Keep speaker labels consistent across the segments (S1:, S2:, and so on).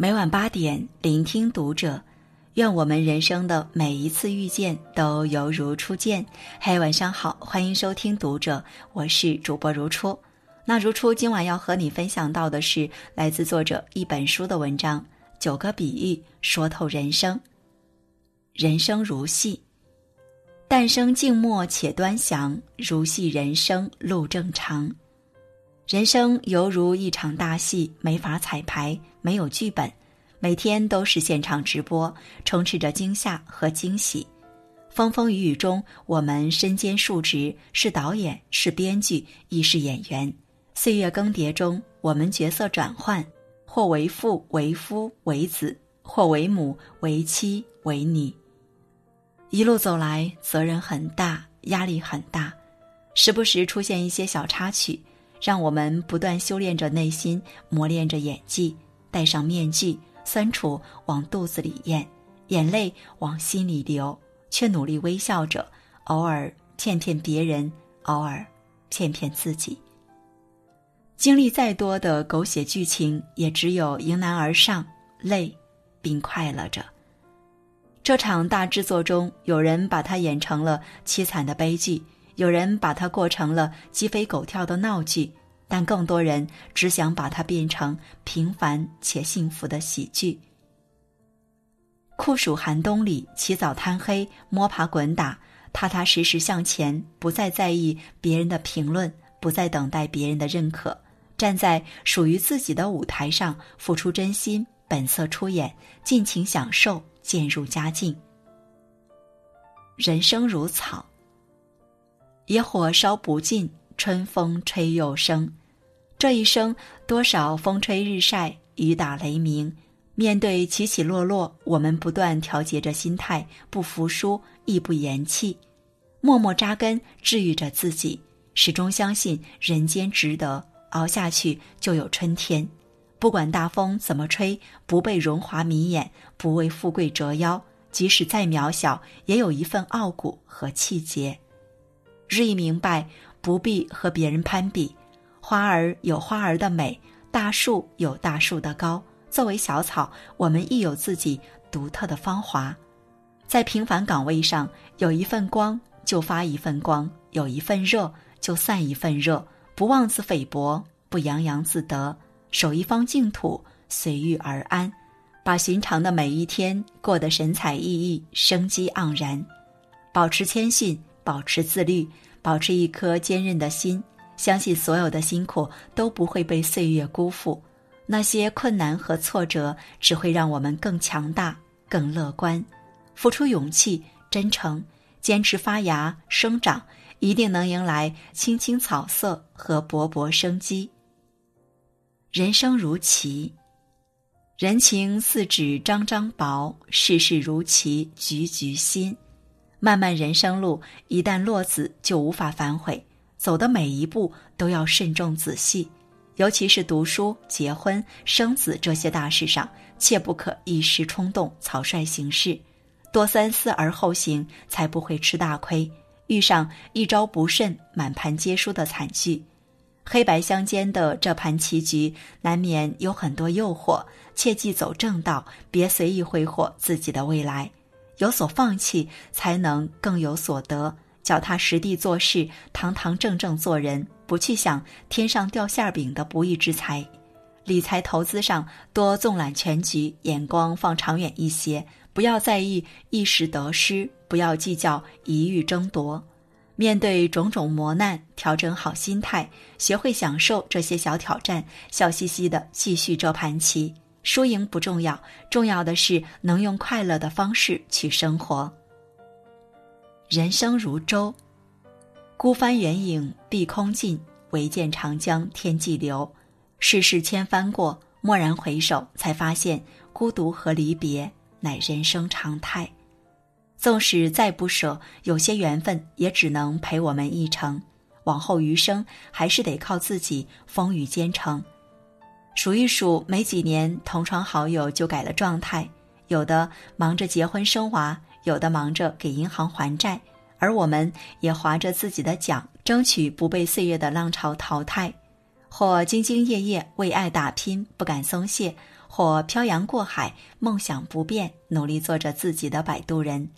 S1: 每晚八点，聆听读者。愿我们人生的每一次遇见都犹如初见。嘿，晚上好，欢迎收听读者，我是主播如初。那如初今晚要和你分享到的是来自作者一本书的文章，九个比喻说透人生。人生如戏，诞生静默且端详，如戏人生路正长。人生犹如一场大戏，没法彩排，没有剧本，每天都是现场直播，充斥着惊吓和惊喜。风风雨雨中，我们身兼数职，是导演，是编剧，亦是演员。岁月更迭中，我们角色转换，或为父、为夫、为子，或为母、为妻、为女。一路走来，责任很大，压力很大，时不时出现一些小插曲。让我们不断修炼着内心，磨练着演技，戴上面具，酸楚往肚子里咽，眼泪往心里流，却努力微笑着，偶尔骗骗别人，偶尔骗骗自己。经历再多的狗血剧情，也只有迎难而上，累，并快乐着。这场大制作中，有人把它演成了凄惨的悲剧。有人把它过成了鸡飞狗跳的闹剧，但更多人只想把它变成平凡且幸福的喜剧。酷暑寒冬里，起早贪黑，摸爬滚打，踏踏实实向前，不再在意别人的评论，不再等待别人的认可，站在属于自己的舞台上，付出真心，本色出演，尽情享受，渐入佳境。人生如草。野火烧不尽，春风吹又生。这一生，多少风吹日晒，雨打雷鸣。面对起起落落，我们不断调节着心态，不服输，亦不言弃，默默扎根，治愈着自己。始终相信人间值得熬下去，就有春天。不管大风怎么吹，不被荣华迷眼，不为富贵折腰。即使再渺小，也有一份傲骨和气节。日益明白，不必和别人攀比。花儿有花儿的美，大树有大树的高。作为小草，我们亦有自己独特的芳华。在平凡岗位上，有一份光就发一份光，有一份热就散一份热。不妄自菲薄，不洋洋自得，守一方净土，随遇而安，把寻常的每一天过得神采奕奕、生机盎然。保持谦逊。保持自律，保持一颗坚韧的心，相信所有的辛苦都不会被岁月辜负。那些困难和挫折只会让我们更强大、更乐观。付出勇气、真诚，坚持发芽生长，一定能迎来青青草色和勃勃生机。人生如棋，人情似纸张张薄，世事如棋局局新。漫漫人生路，一旦落子就无法反悔。走的每一步都要慎重仔细，尤其是读书、结婚、生子这些大事上，切不可一时冲动、草率行事，多三思而后行，才不会吃大亏，遇上一招不慎满盘皆输的惨剧。黑白相间的这盘棋局，难免有很多诱惑，切记走正道，别随意挥霍自己的未来。有所放弃，才能更有所得。脚踏实地做事，堂堂正正做人，不去想天上掉馅饼的不义之财。理财投资上多纵览全局，眼光放长远一些，不要在意一时得失，不要计较一遇争夺。面对种种磨难，调整好心态，学会享受这些小挑战，笑嘻嘻的继续这盘棋。输赢不重要，重要的是能用快乐的方式去生活。人生如舟，孤帆远影碧空尽，唯见长江天际流。世事千帆过，蓦然回首，才发现孤独和离别乃人生常态。纵使再不舍，有些缘分也只能陪我们一程。往后余生，还是得靠自己风雨兼程。数一数，没几年，同窗好友就改了状态，有的忙着结婚生娃，有的忙着给银行还债，而我们也划着自己的桨，争取不被岁月的浪潮淘汰，或兢兢业业为爱打拼，不敢松懈，或漂洋过海，梦想不变，努力做着自己的摆渡人。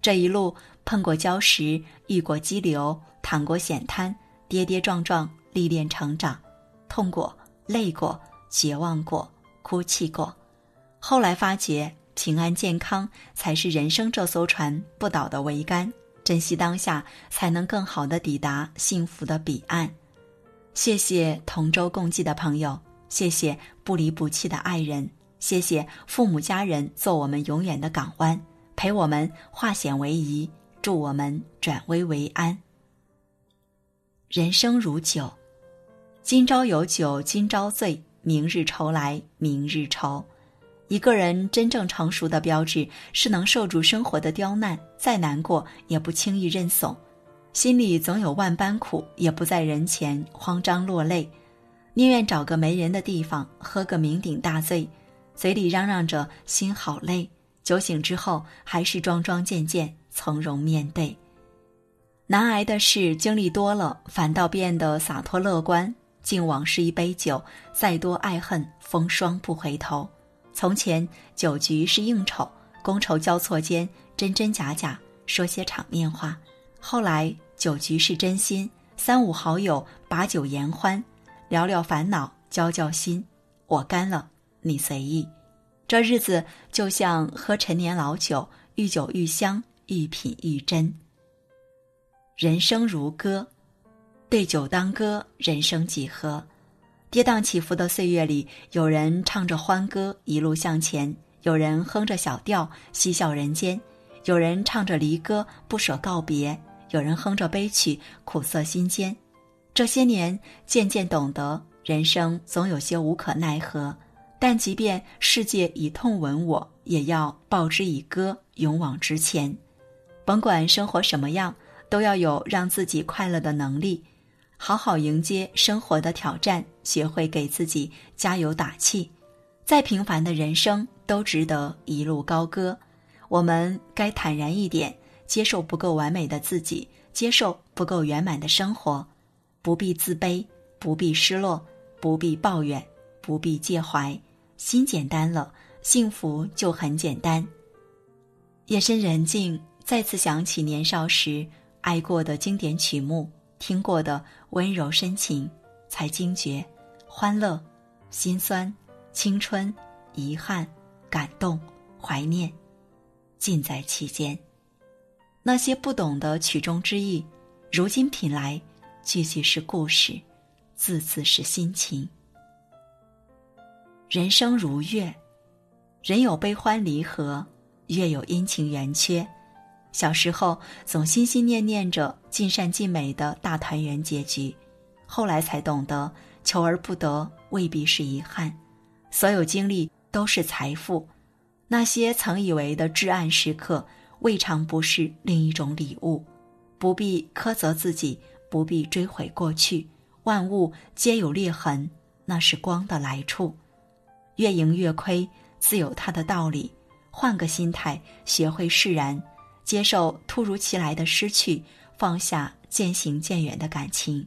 S1: 这一路碰过礁石，遇过激流，淌过险滩，跌跌撞撞，历练成长，痛过，累过，绝望过，哭泣过。后来发觉，平安健康才是人生这艘船不倒的桅杆。珍惜当下，才能更好的抵达幸福的彼岸。谢谢同舟共济的朋友，谢谢不离不弃的爱人，谢谢父母家人做我们永远的港湾，陪我们化险为夷，助我们转危为安。人生如酒，今朝有酒今朝醉，明日愁来明日愁。一个人真正成熟的标志是能受住生活的刁难，再难过也不轻易认怂，心里总有万般苦，也不在人前慌张落泪，宁愿找个没人的地方喝个酩酊大醉，嘴里嚷嚷着心好累，酒醒之后还是桩桩件件从容面对。难挨的事经历多了，反倒变得洒脱乐观。敬往事一杯酒，再多爱恨风霜不回头。从前酒局是应酬，觥筹交错间，真真假假说些场面话；后来酒局是真心，三五好友把酒言欢，聊聊烦恼，交交心。我干了，你随意。这日子就像喝陈年老酒，愈酒愈香，愈品愈真。人生如歌，对酒当歌，人生几何？跌宕起伏的岁月里，有人唱着欢歌一路向前，有人哼着小调嬉笑人间，有人唱着离歌不舍告别，有人哼着悲曲苦涩心间。这些年渐渐懂得，人生总有些无可奈何，但即便世界以痛吻我，也要报之以歌，勇往直前。甭管生活什么样，都要有让自己快乐的能力。好好迎接生活的挑战，学会给自己加油打气。再平凡的人生都值得一路高歌。我们该坦然一点，接受不够完美的自己，接受不够圆满的生活。不必自卑，不必失落，不必抱怨，不必介怀。心简单了，幸福就很简单。夜深人静，再次想起年少时爱过的经典曲目。听过的温柔深情，才惊觉，欢乐、心酸、青春、遗憾、感动、怀念，尽在其间。那些不懂的曲中之意，如今品来，句句是故事，字字是心情。人生如月，人有悲欢离合，月有阴晴圆缺。小时候总心心念念着尽善尽美的大团圆结局，后来才懂得求而不得未必是遗憾，所有经历都是财富，那些曾以为的至暗时刻，未尝不是另一种礼物。不必苛责自己，不必追悔过去，万物皆有裂痕，那是光的来处。越赢越亏，自有它的道理。换个心态，学会释然。接受突如其来的失去，放下渐行渐远的感情。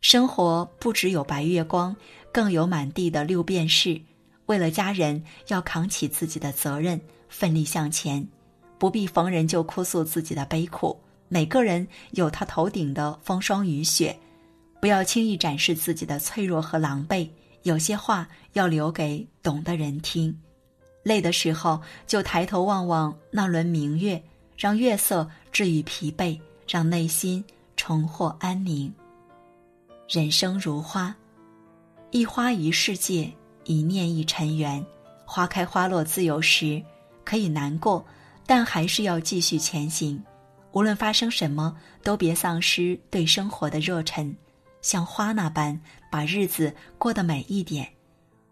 S1: 生活不只有白月光，更有满地的六便士。为了家人，要扛起自己的责任，奋力向前。不必逢人就哭诉自己的悲苦。每个人有他头顶的风霜雨雪，不要轻易展示自己的脆弱和狼狈。有些话要留给懂的人听。累的时候，就抬头望望那轮明月。让月色治愈疲惫，让内心重获安宁。人生如花，一花一世界，一念一尘缘。花开花落自有时，可以难过，但还是要继续前行。无论发生什么，都别丧失对生活的热忱，像花那般把日子过得美一点。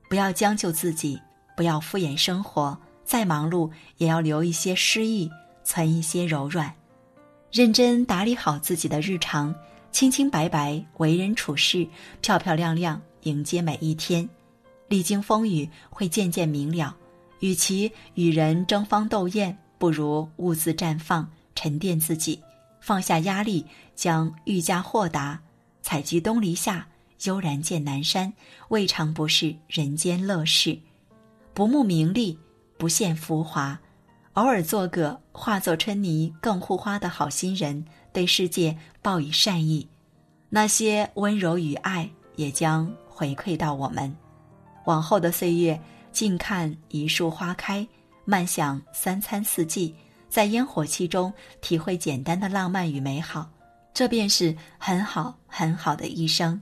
S1: 不要将就自己，不要敷衍生活，再忙碌也要留一些诗意。存一些柔软，认真打理好自己的日常，清清白白为人处事，漂漂亮亮迎接每一天。历经风雨，会渐渐明了。与其与人争芳斗艳，不如兀自绽放，沉淀自己，放下压力，将愈加豁达。采菊东篱下，悠然见南山，未尝不是人间乐事。不慕名利，不羡浮华，偶尔做个化作春泥更护花的好心人，对世界报以善意，那些温柔与爱也将回馈到我们。往后的岁月，静看一树花开，慢享三餐四季，在烟火气中体会简单的浪漫与美好，这便是很好很好的一生。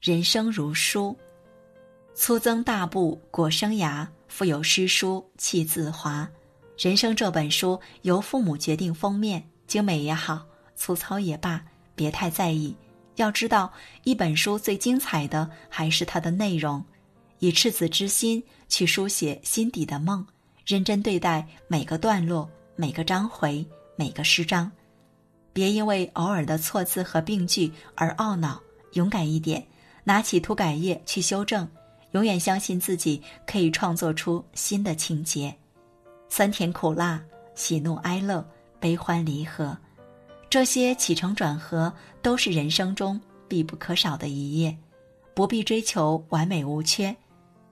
S1: 人生如书，粗增大布裹生涯，腹有诗书气自华。人生这本书由父母决定封面，精美也好，粗糙也罢，别太在意。要知道，一本书最精彩的还是它的内容。以赤子之心去书写心底的梦，认真对待每个段落、每个章回、每个诗章，别因为偶尔的错字和病句而懊恼。勇敢一点，拿起涂改液去修正。永远相信自己可以创作出新的情节。酸甜苦辣、喜怒哀乐、悲欢离合，这些起承转合都是人生中必不可少的一页。不必追求完美无缺。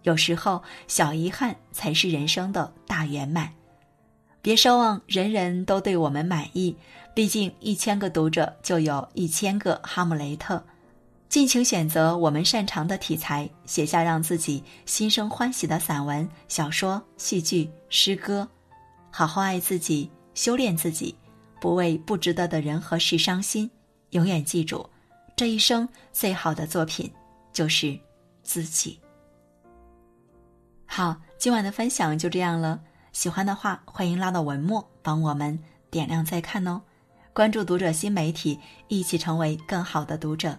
S1: 有时候，小遗憾才是人生的大圆满。别奢望人人都对我们满意，毕竟一千个读者就有一千个哈姆雷特。尽情选择我们擅长的题材，写下让自己心生欢喜的散文、小说、戏剧、诗歌。好好爱自己，修炼自己，不为不值得的人和事伤心。永远记住，这一生最好的作品就是自己。好，今晚的分享就这样了。喜欢的话，欢迎拉到文末帮我们点亮再看哦。关注读者新媒体，一起成为更好的读者。